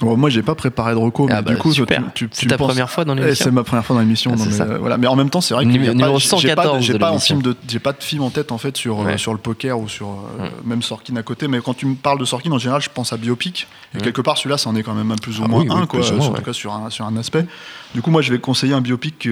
Bon, moi, j'ai pas préparé de recours, Ah mais bah, du coup, toi, super. tu, tu, C'est tu ta penses- première fois dans Eh, l'émission C'est ma première fois dans l'émission. Ah, mais, ça. euh, voilà. mais en même temps, c'est vrai que Numé- numéro pas- j'ai- j'ai pas, 114 j'ai de j'ai pas de film en tête en fait sur euh, sur le poker ou sur euh, Ouais. même Sorkin à côté. Mais quand tu me parles de Sorkin, en général, je pense à biopic. Et Ouais. quelque part, celui-là, ça en est quand même un plus ou Ah moins oui, oui, un, quoi. en tout cas sur un sur un aspect. Du coup, moi, je vais conseiller un biopic.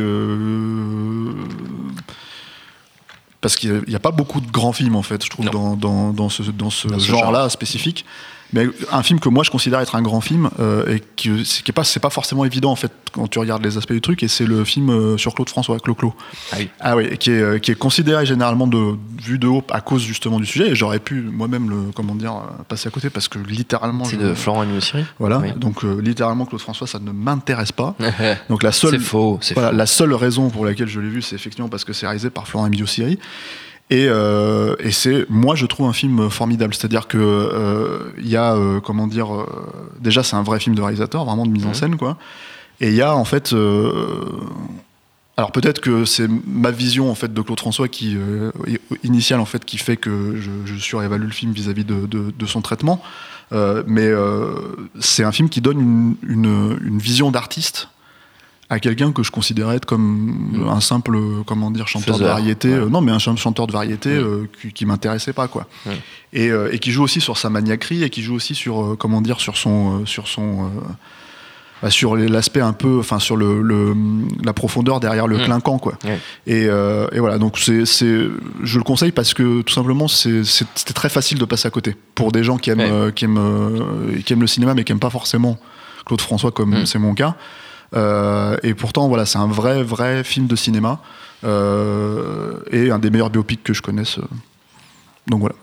parce qu'il n'y a pas beaucoup de grands films en fait, je trouve, Non. dans, dans, dans ce, dans ce, Dans ce genre-là spécifique. Mais un film que moi je considère être un grand film euh, et que c'est pas c'est pas forcément évident en fait quand tu regardes les aspects du truc et c'est le film euh, sur Claude François Clo-Clo. Ah oui. Ah oui, qui est euh, qui est considéré généralement de vu de haut à cause justement du sujet et j'aurais pu moi-même le comment dire passer à côté parce que littéralement C'est de Florent Agneau-Siri voilà Oui. donc euh, littéralement Claude François ça ne m'intéresse pas. Donc la C'est seule faux, voilà, faux. la seule raison pour laquelle je l'ai vu, c'est effectivement parce que c'est réalisé par Florent Emilio Siri. Et, euh, et c'est, moi, je trouve un film formidable. C'est-à-dire que euh, il y a, euh, comment dire, déjà, c'est un vrai film de réalisateur, vraiment de mise en Mhm. scène, quoi. Et il y a en fait, alors peut-être que c'est ma vision en fait de Claude François qui initiale en fait qui fait que je, je surévalue le film vis-à-vis de, de- de son traitement. Mais c'est un film qui donne une, une- une vision d'artiste à quelqu'un que je considérais être comme un simple comment dire chanteur de Faiseur, variété ouais. euh, non mais un ch- chanteur de variété Mm. euh, qui, qui m'intéressait pas quoi Mm. et, euh, et qui joue aussi sur sa maniaquerie et qui joue aussi sur euh, comment dire sur son euh, sur son euh, bah, sur l'aspect un peu enfin sur le, le- la profondeur derrière le Mm. clinquant quoi et, et voilà donc c'est c'est je le conseille parce que tout simplement c'était très facile de passer à côté pour des gens qui aiment qui aiment qui aiment le cinéma mais qui aiment pas forcément Claude François comme Mm. c'est mon cas et pourtant voilà c'est un vrai vrai film de cinéma euh, et un des meilleurs biopics que je connaisse euh. donc voilà